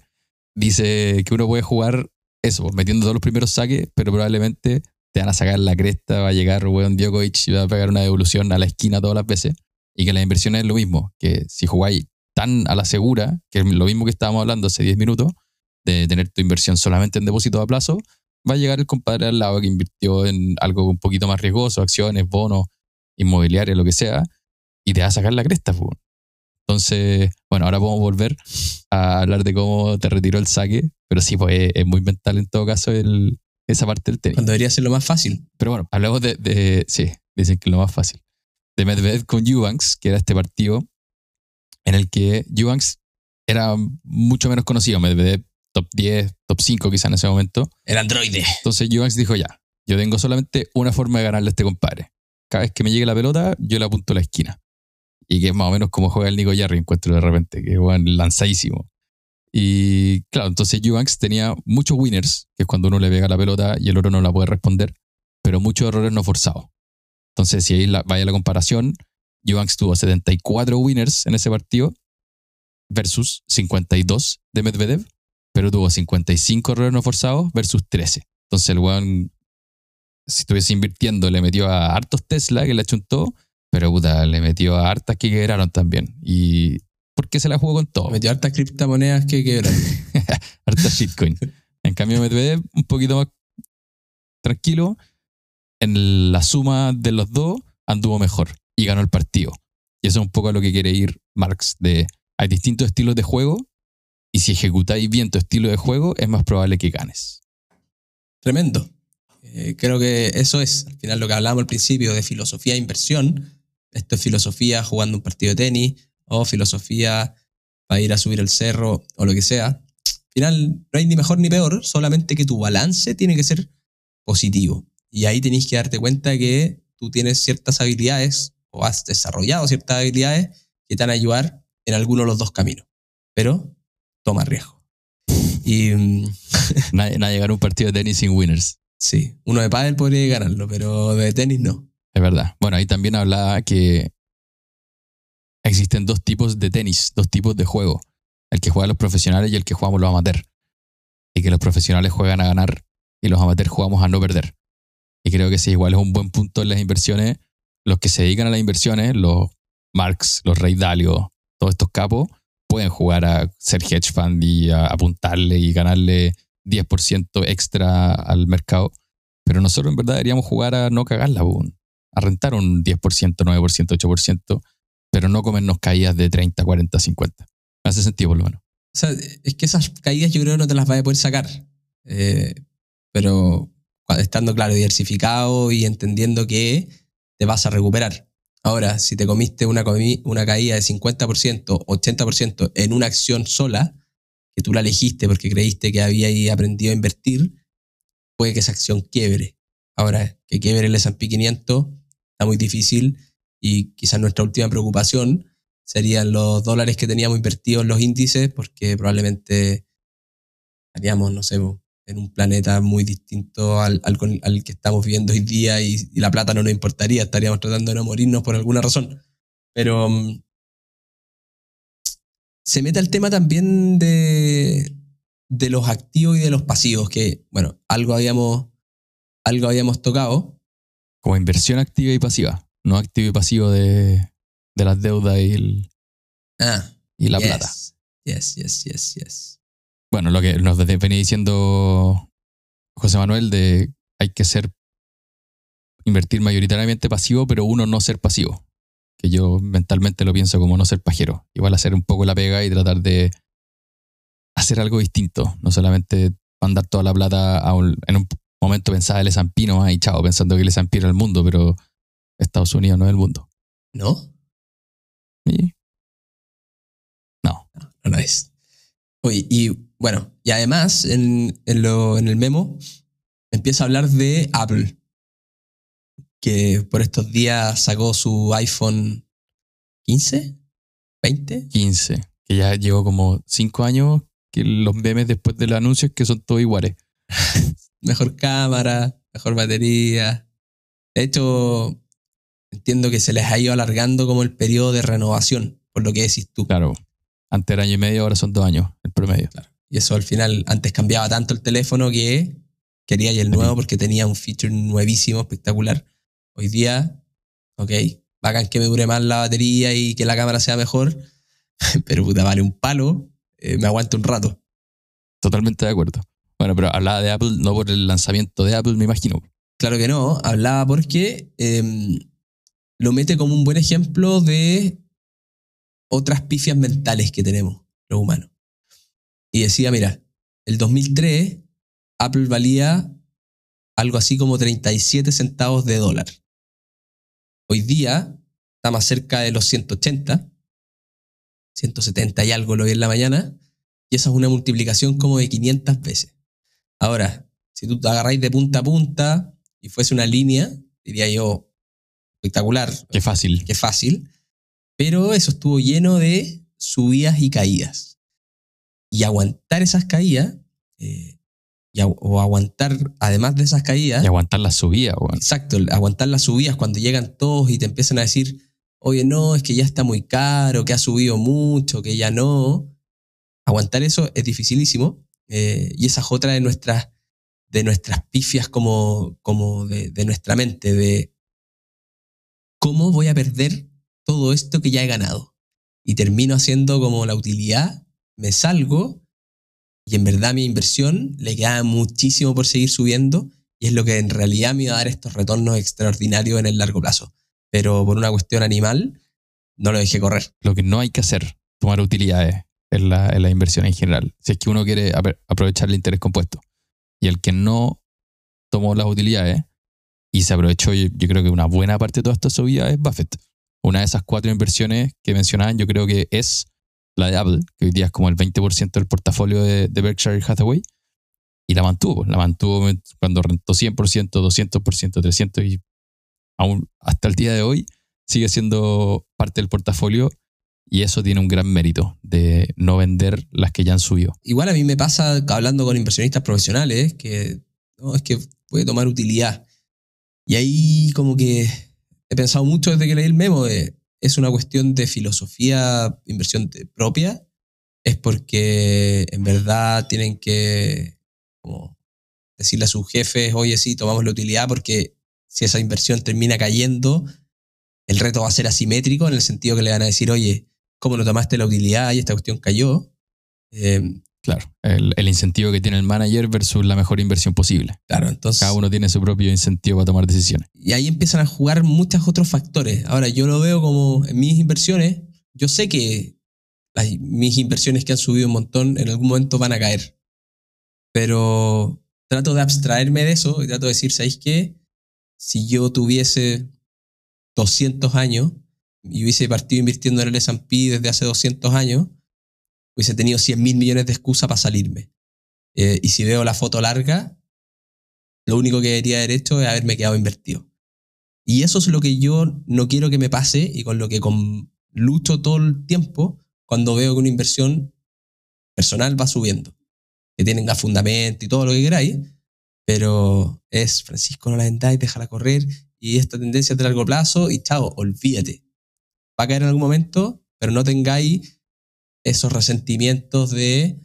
dice que uno puede jugar eso, pues, metiendo todos los primeros saques, pero probablemente te van a sacar la cresta, va a llegar weón Djokovic y va a pegar una devolución a la esquina todas las veces. Y que las inversiones es lo mismo, que si jugáis tan a la segura, que es lo mismo que estábamos hablando hace 10 minutos, de tener tu inversión solamente en depósito a plazo, va a llegar el compadre al lado que invirtió en algo un poquito más riesgoso, acciones, bonos, inmobiliarios, lo que sea, y te va a sacar la cresta. pues. Entonces, bueno, ahora podemos volver a hablar de cómo te retiró el saque, pero sí, pues es, es muy mental en todo caso el, esa parte del tenis. Cuando debería ser lo más fácil. Pero bueno, hablamos de, de- sí, dicen que es lo más fácil. De Medvedev con Eubanks, que era este partido en el que Eubanks era mucho menos conocido. Medvedev top 10, top 5 quizá en ese momento. El androide. Entonces Eubanks dijo ya, yo tengo solamente una forma de ganarle a este compadre. Cada vez que me llegue la pelota, yo la apunto a la esquina. Y que es más o menos como juega el Nico Jarry, encuentro de repente, que juegan lanzadísimo. Y claro, entonces Eubanks tenía muchos winners, que es cuando uno le pega la pelota y el otro no la puede responder, pero muchos errores no forzados. Entonces, si ahí la, vaya la comparación, Eubanks tuvo 74 winners en ese partido versus 52 de Medvedev, pero tuvo 55 errores no forzados versus 13. Entonces el weón, si estuviese invirtiendo, le metió a hartos Tesla que le achuntó, pero puta, le metió a hartas que quebraron también. Y porque se la jugó con todo. Metió hartas criptomonedas que quebran. hartas shitcoin. En cambio, Medvedev, un poquito más tranquilo, en la suma de los dos anduvo mejor y ganó el partido. Y eso es un poco a lo que quiere ir Marx, de hay distintos estilos de juego y si ejecutáis bien tu estilo de juego es más probable que ganes. Tremendo. Eh, creo que eso es, al final, lo que hablábamos al principio de filosofía e inversión. Esto es filosofía jugando un partido de tenis o filosofía para ir a subir el cerro o lo que sea. Al final, no hay ni mejor ni peor, solamente que tu balance tiene que ser positivo. Y ahí tenéis que darte cuenta que tú tienes ciertas habilidades o has desarrollado ciertas habilidades que te van a ayudar en alguno de los dos caminos. Pero toma riesgo. Y mm, Nadie, nadie gana un partido de tenis sin winners. sí, uno de pádel podría ganarlo, pero de tenis no. Es verdad. Bueno, ahí también hablaba que existen dos tipos de tenis, dos tipos de juego. El que juegan los profesionales y el que jugamos los amateurs. Y que los profesionales juegan a ganar y los amateurs jugamos a no perder. Y creo que sí, igual es un buen punto en las inversiones. Los que se dedican a las inversiones, los Marx, los Rey Dalio, todos estos capos, pueden jugar a ser hedge fund y a apuntarle y ganarle 10% extra al mercado. Pero nosotros en verdad deberíamos jugar a no cagarla, a rentar un 10%, 9%, 8%, pero no comernos caídas de 30, 40, 50. Me hace sentido por lo menos. O sea, es que esas caídas yo creo no te las vas a poder sacar. Eh, pero estando claro, diversificado y entendiendo que te vas a recuperar. Ahora, si te comiste una, caída de 50%, 80% en una acción sola, que tú la elegiste porque creíste que había aprendido a invertir, puede que esa acción quiebre. Ahora, que quiebre el S&P 500 está muy difícil y quizás nuestra última preocupación serían los dólares que teníamos invertidos en los índices porque probablemente estaríamos, no sé, en un planeta muy distinto al, al, que estamos viviendo hoy día y, la plata no nos importaría, estaríamos tratando de no morirnos por alguna razón. Pero mm, se mete el tema también de, de los activos y de los pasivos, que, bueno, algo habíamos, algo habíamos tocado. Como inversión activa y pasiva, no activo y pasivo de, de las deudas y, el, ah, y la plata. Yes, yes, yes, yes. Bueno, lo que nos venía diciendo José Manuel de hay que ser invertir mayoritariamente pasivo, pero uno no ser pasivo. Que yo mentalmente lo pienso como no ser pajero. Igual hacer un poco la pega y tratar de hacer algo distinto. No solamente mandar toda la plata a un, en un momento pensaba el S&P nomás y chao, pensando que el S&P era el mundo, pero Estados Unidos no es el mundo. ¿No? No. No, no es. Oye, y bueno, y además en, lo, en el memo empieza a hablar de Apple, que por estos días sacó su iPhone 15, 20. 15, que ya llevó como 5 años que los memes después del anuncio es que son todos iguales. mejor cámara, mejor batería. De hecho, entiendo que se les ha ido alargando como el periodo de renovación, por lo que decís tú. Claro. Antes era año y medio, ahora son dos años el promedio. Claro. Y eso al final, antes cambiaba tanto el teléfono que quería el nuevo porque tenía un feature nuevísimo, espectacular. Hoy día, ok, bacán que me dure más la batería y que la cámara sea mejor, pero puta, vale un palo eh, me aguanto un rato. Totalmente de acuerdo. Bueno, pero hablaba de Apple no por el lanzamiento de Apple, me imagino. Claro que no, hablaba porque em, lo mete como un buen ejemplo de otras pifias mentales que tenemos los humanos. Y decía, mira, el 2003 Apple valía algo así como 37 centavos de dólar. Hoy día está más cerca de los 180 170 y algo lo vi en la mañana, y esa es una multiplicación como de 500 veces. Ahora, si tú te agarráis de punta a punta y fuese una línea, diría yo, espectacular. Qué fácil. Qué fácil. Pero eso estuvo lleno de subidas y caídas. Y aguantar esas caídas, eh, o aguantar, además de esas caídas. Y aguantar las subidas, Exacto, aguantar las subidas cuando llegan todos y te empiezan a decir, oye, no, es que ya está muy caro, que ha subido mucho, que ya no. Aguantar eso es dificilísimo. Eh, y esa es otra de nuestras, de nuestras pifias como, como de, de nuestra mente, de cómo voy a perder todo esto que ya he ganado. Y termino haciendo como la utilidad, me salgo y en verdad mi inversión le queda muchísimo por seguir subiendo y es lo que en realidad me va a dar estos retornos extraordinarios en el largo plazo pero por una cuestión animal no lo dejé correr. Lo que no hay que hacer, tomar utilidades en la, en la inversión en general. Si es que uno quiere aprovechar el interés compuesto. Y el que no tomó las utilidades y se aprovechó, yo, creo que una buena parte de toda esta subida es Buffett. Una de esas cuatro inversiones que mencionaban, yo creo que es la de Apple, que hoy día es como el 20% del portafolio de, de, Berkshire Hathaway, y la mantuvo. La mantuvo cuando rentó 100%, 200%, 300% y aún hasta el día de hoy sigue siendo parte del portafolio y eso tiene un gran mérito de no vender las que ya han subido. Igual a mí me pasa hablando con inversionistas profesionales que no, es que puede tomar utilidad. Y ahí como que he pensado mucho desde que leí el memo de es una cuestión de filosofía, inversión propia, es porque en verdad tienen que decirle a sus jefes, oye, sí, tomamos la utilidad porque si esa inversión termina cayendo, el reto va a ser asimétrico en el sentido que le van a decir, oye, cómo lo tomaste la utilidad y esta cuestión cayó. Eh, Claro, el, el incentivo que tiene el manager versus la mejor inversión posible. claro, entonces... Cada uno tiene su propio incentivo para tomar decisiones. Y ahí empiezan a jugar muchos otros factores. Ahora, yo lo veo como en mis inversiones, yo sé que las- mis inversiones que han subido un montón en algún momento van a caer. Pero trato de abstraerme de eso y trato de decir, ¿sabéis qué? Si yo tuviese 200 años y hubiese partido invirtiendo en el S&P desde hace 200 años, hubiese tenido 100 mil millones de excusas para salirme. Eh, y si veo la foto larga, lo único que debería haber hecho es haberme quedado invertido. Y eso es lo que yo no quiero que me pase y con lo que con- lucho todo el tiempo cuando veo que una inversión personal va subiendo. Que tenga fundamento y todo lo que queráis, pero es Francisco, no la vendáis, déjala correr y esta tendencia es de largo plazo y chao, olvídate. Va a caer en algún momento, pero no tengáis esos resentimientos de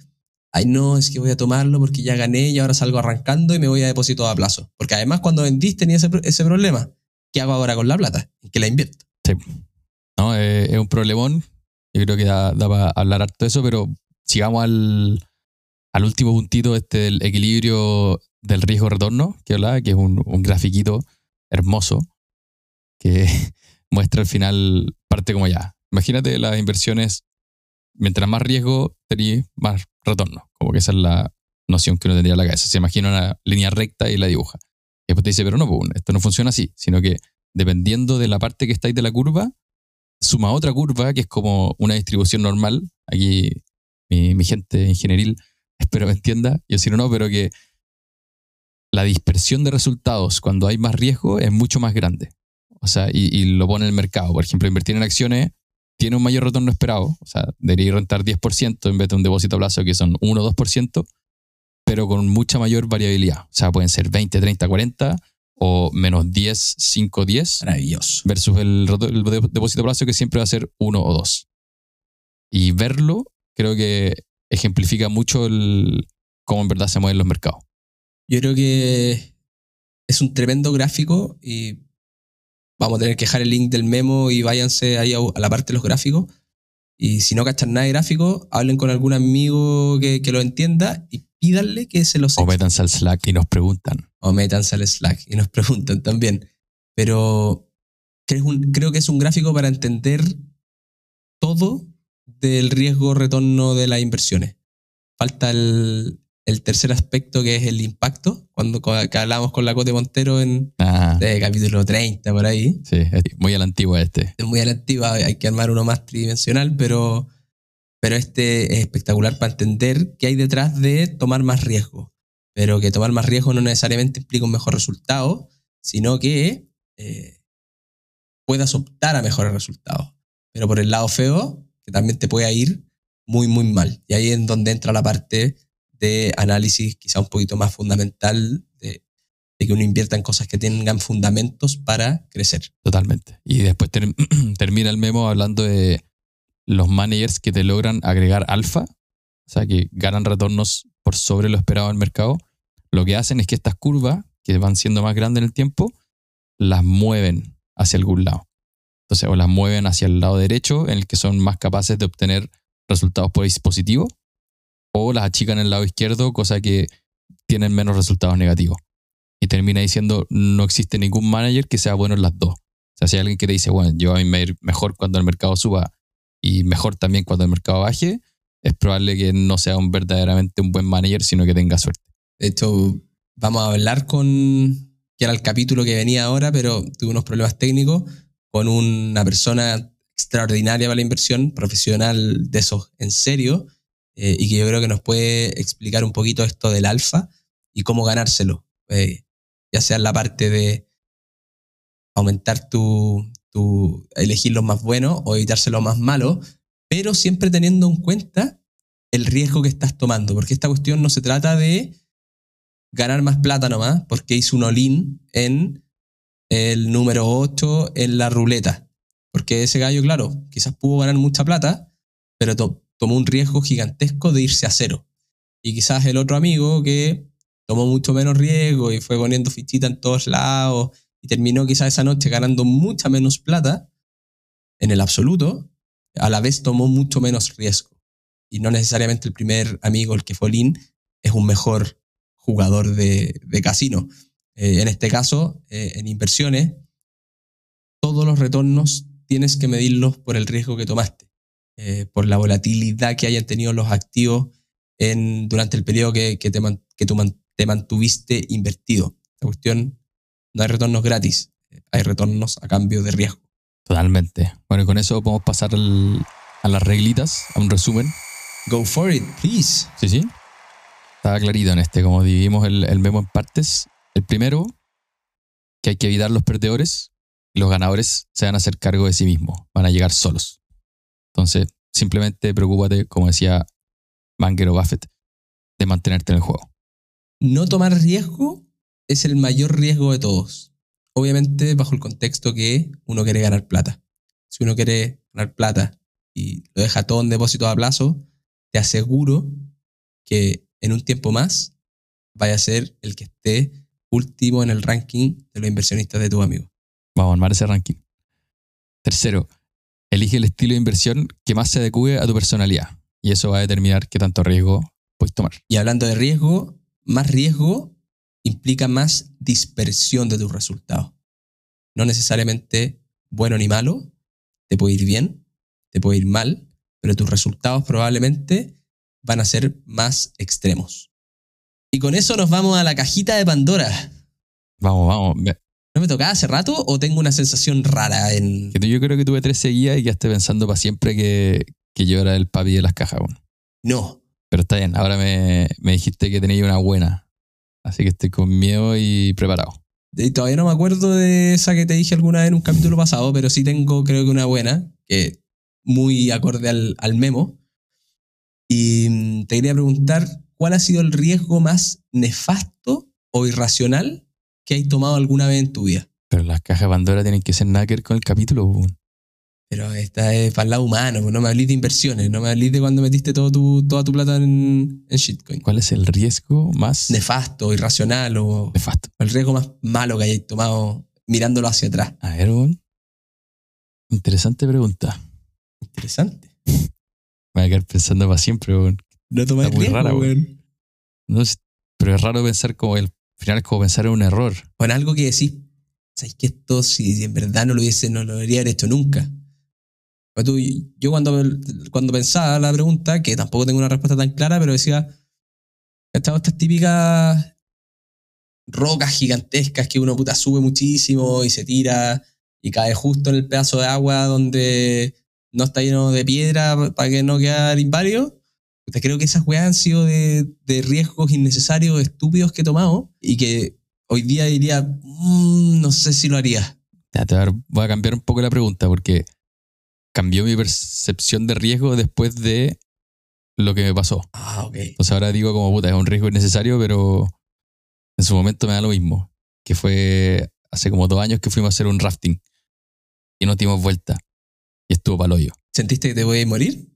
ay no, es que voy a tomarlo porque ya gané y ahora salgo arrancando y me voy a depósito a plazo. Porque además cuando vendís tenía ese, ese problema. ¿Qué hago ahora con la plata? ¿En qué la invierto? ¿no? Eh, es un problemón. Yo creo que da, da para hablar harto de eso, pero sigamos al, al último puntito este del equilibrio del riesgo-retorno, que hablaba, que es un, un grafiquito hermoso que muestra al final parte como ya. Imagínate las inversiones, mientras más riesgo tenéis, más retorno. Como que esa es la noción que uno tendría en la cabeza. Se imagina una línea recta y la dibuja. Y después te dice, pero no, pues, esto no funciona así, sino que dependiendo de la parte que estáis de la curva, suma otra curva que es como una distribución normal. Aquí mi, mi gente ingenieril, espero me entienda, yo si no, no, pero que la dispersión de resultados cuando hay más riesgo es mucho más grande. O sea, y, y lo pone el mercado. Por ejemplo, invertir en acciones tiene un mayor retorno esperado. O sea, debería rentar 10% en vez de un depósito a plazo que son 1 o 2%, pero con mucha mayor variabilidad. O sea, pueden ser 20, 30, 40 o menos 10, 5, 10 Maravilloso. versus el, el de- depósito a plazo que siempre va a ser uno o dos. Y verlo creo que ejemplifica mucho el, cómo en verdad se mueven los mercados. Yo creo que es un tremendo gráfico y vamos a tener que dejar el link del memo y váyanse ahí a, a la parte de los gráficos. Y si no cachan nada de gráfico, hablen con algún amigo que, que lo entienda y pídanle que se los O métanse al Slack y nos preguntan. o métanse al Slack y nos preguntan también. Pero creo, un- creo que es un gráfico para entender todo del riesgo-retorno de las inversiones. Falta el, el tercer aspecto que es el impacto, cuando que hablamos con la Cote Montero en Ah, de capítulo 30 por ahí. sí, es muy a la antigua este. Es muy a la activa, hay que armar uno más tridimensional, pero, pero este es espectacular para entender qué hay detrás de tomar más riesgo. Pero que tomar más riesgo no necesariamente implica un mejor resultado, sino que eh, puedas optar a mejores resultados. Pero por el lado feo, que también te puede ir muy, muy mal. Y ahí es donde entra la parte de análisis quizá un poquito más fundamental de, que uno invierta en cosas que tengan fundamentos para crecer. Totalmente. Y después ter- termina el memo hablando de los managers que te logran agregar alfa, o sea, que ganan retornos por sobre lo esperado en el mercado. Lo que hacen es que estas curvas, que van siendo más grandes en el tiempo, las mueven hacia algún lado. Entonces, o las mueven hacia el lado derecho, en el que son más capaces de obtener resultados pos- positivos, o las achican en el lado izquierdo, cosa que tienen menos resultados negativos. Y termina diciendo, no existe ningún manager que sea bueno en las dos. O sea, si hay alguien que te dice, bueno, yo a mí me ir mejor cuando el mercado suba y mejor también cuando el mercado baje, es probable que no sea un verdaderamente un buen manager, sino que tenga suerte. De hecho, vamos a hablar con, que era el capítulo que venía ahora, pero tuve unos problemas técnicos, con una persona extraordinaria para la inversión, profesional de esos en serio, eh, y que yo creo que nos puede explicar un poquito esto del alfa y cómo ganárselo, eh, ya sea en la parte de aumentar tu, tu, elegir los más buenos o evitarse los más malos, pero siempre teniendo en cuenta el riesgo que estás tomando, porque esta cuestión no se trata de ganar más plata nomás, porque hice un all-in en el número 8 en la ruleta. Porque ese gallo, claro, quizás pudo ganar mucha plata, pero tomó un riesgo gigantesco de irse a cero. Y quizás el otro amigo que tomó mucho menos riesgo y fue poniendo fichita en todos lados y terminó quizás esa noche ganando mucha menos plata en el absoluto, a la vez tomó mucho menos riesgo. Y no necesariamente el primer amigo, el que fue Lin, es un mejor jugador de, de casino. Eh, en este caso, eh, en inversiones, todos los retornos tienes que medirlos por el riesgo que tomaste, eh, por la volatilidad que hayan tenido los activos en, durante el periodo que, que, te, man- que tú man- te mantuviste invertido. La cuestión, no hay retornos gratis, hay retornos a cambio de riesgo. Totalmente. Bueno, y con eso podemos pasar al- a las reglitas, a un resumen. Go for it, please. Sí, sí. Estaba clarito en este, como dividimos el, el memo en partes. El primero, que hay que evitar los perdedores y los ganadores se van a hacer cargo de sí mismos, van a llegar solos. Entonces, simplemente preocúpate, como decía Banger o Buffett, de mantenerte en el juego. No tomar riesgo es el mayor riesgo de todos. Obviamente bajo el contexto que uno quiere ganar plata. Si uno quiere ganar plata y lo deja todo en depósito a plazo, te aseguro que en un tiempo más vaya a ser el que esté último en el ranking de los inversionistas de tu amigo. Vamos a armar ese ranking. Tercero, elige el estilo de inversión que más se adecue a tu personalidad. Y eso va a determinar qué tanto riesgo puedes tomar. Y hablando de riesgo, más riesgo implica más dispersión de tus resultados. No necesariamente bueno ni malo, te puede ir bien, te puede ir mal, pero tus resultados probablemente van a ser más extremos. Y con eso nos vamos a la cajita de Pandora. Vamos, vamos. Me- ¿No me tocaba hace rato o tengo una sensación rara en... Yo creo que tuve tres seguidas y quedaste pensando para siempre que, que yo era el papi de las cajas. weón. No, Pero está bien, ahora me, me dijiste que tenía una buena. Así que estoy con miedo y preparado. Y todavía no me acuerdo de esa que te dije alguna vez en un capítulo pasado, pero sí tengo creo que una buena, que muy acorde al, al memo. Y mm, te quería preguntar, ¿cuál ha sido el riesgo más nefasto o irracional que hayas tomado alguna vez en tu vida? Pero las cajas de Pandora tienen que ser nada que ver con el capítulo. Pero esta es para el lado humano, no me hablís de inversiones, no me hablís de cuando metiste todo tu, toda tu plata en, en shitcoin. ¿Cuál es el riesgo más Nefasto, irracional o nefasto? el riesgo más malo que hayáis tomado mirándolo hacia atrás. A ver, weón. Interesante pregunta. Interesante. Me voy a quedar pensando para siempre. weón. No tomáis riesgo, rara. No pero es raro pensar como el al final es como pensar en un error. O en algo que decís, ¿sabes que esto si en verdad no lo hubiese, no lo haber hecho nunca? Pues yo cuando, cuando pensaba la pregunta, que tampoco tengo una respuesta tan clara, pero decía, estas típicas rocas gigantescas que uno puta sube muchísimo y se tira y cae justo en el pedazo de agua donde no está lleno de piedra para que no quede inválido. Creo que esas weas han sido de, de riesgos innecesarios, estúpidos que he tomado y que hoy día diría, "Mm, no sé si lo haría. Ya, te voy a cambiar un poco la pregunta porque cambió mi percepción de riesgo después de lo que me pasó. Ah, ok. Entonces ahora digo como puta, es un riesgo innecesario, pero en su momento me da lo mismo. Que fue hace como dos años que fuimos a hacer un rafting y nos dimos vuelta y estuvo para hoyo. ¿Sentiste que te voy a morir?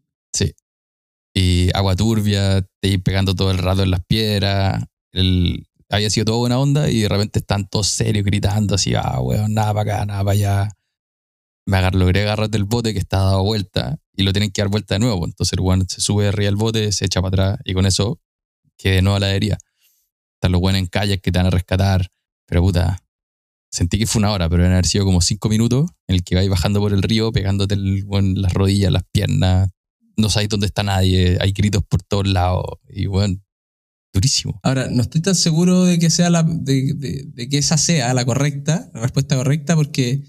Y agua turbia, te iba pegando todo el rato en las piedras. El, había sido toda buena onda y de repente están todos serios gritando así, ah, weón, nada para acá, nada para allá. Me agar, logré agarrar del bote que está dado vuelta y lo tienen que dar vuelta de nuevo. Entonces el weón se sube arriba del bote, se echa para atrás y con eso quedé de nuevo a la herida. Están los buenos en calles que te van a rescatar. Pero puta, sentí que fue una hora, pero deben haber sido como cinco minutos en el que vais bajando por el río, pegándote el, weón, las rodillas, las piernas. No sabéis dónde está nadie, hay gritos por todos lados. Y bueno, durísimo. Ahora, no estoy tan seguro de que sea la, de, de- de que esa sea la correcta, la respuesta correcta, porque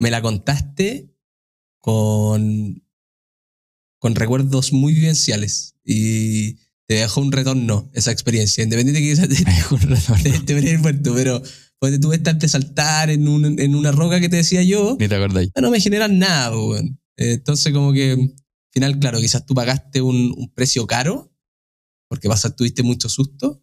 me la contaste con, con recuerdos muy vivenciales y te dejó un retorno esa experiencia, independiente de que quizás te, Un retorno. te, te muerto, pero pues tú estás de saltar en, un- en una roca que te decía yo, Ni te acordáis. no me generan nada, weón. Entonces, como que, final, claro, quizás tú pagaste un, un precio caro, porque pasar tuviste mucho susto,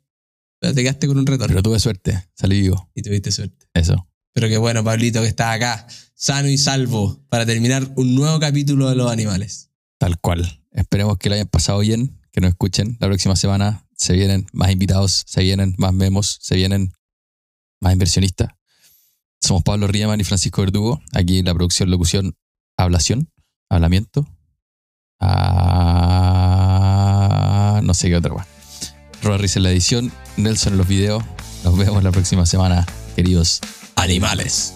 pero te quedaste con un retorno Pero tuve suerte, salí vivo. y tuviste suerte. Eso. Pero qué bueno, Pablito, que estás acá, sano y salvo, para terminar un nuevo capítulo de los animales. Tal cual. Esperemos que lo hayan pasado bien, que nos escuchen. La próxima semana se vienen más invitados, se vienen más memos, se vienen más inversionistas. Somos Pablo Riemann y Francisco Verdugo. Aquí en la producción, locución, hablación. Hablamiento. Ah, no sé qué otra más. Rorris en la edición, Nelson en los videos. Nos vemos la próxima semana, queridos animales.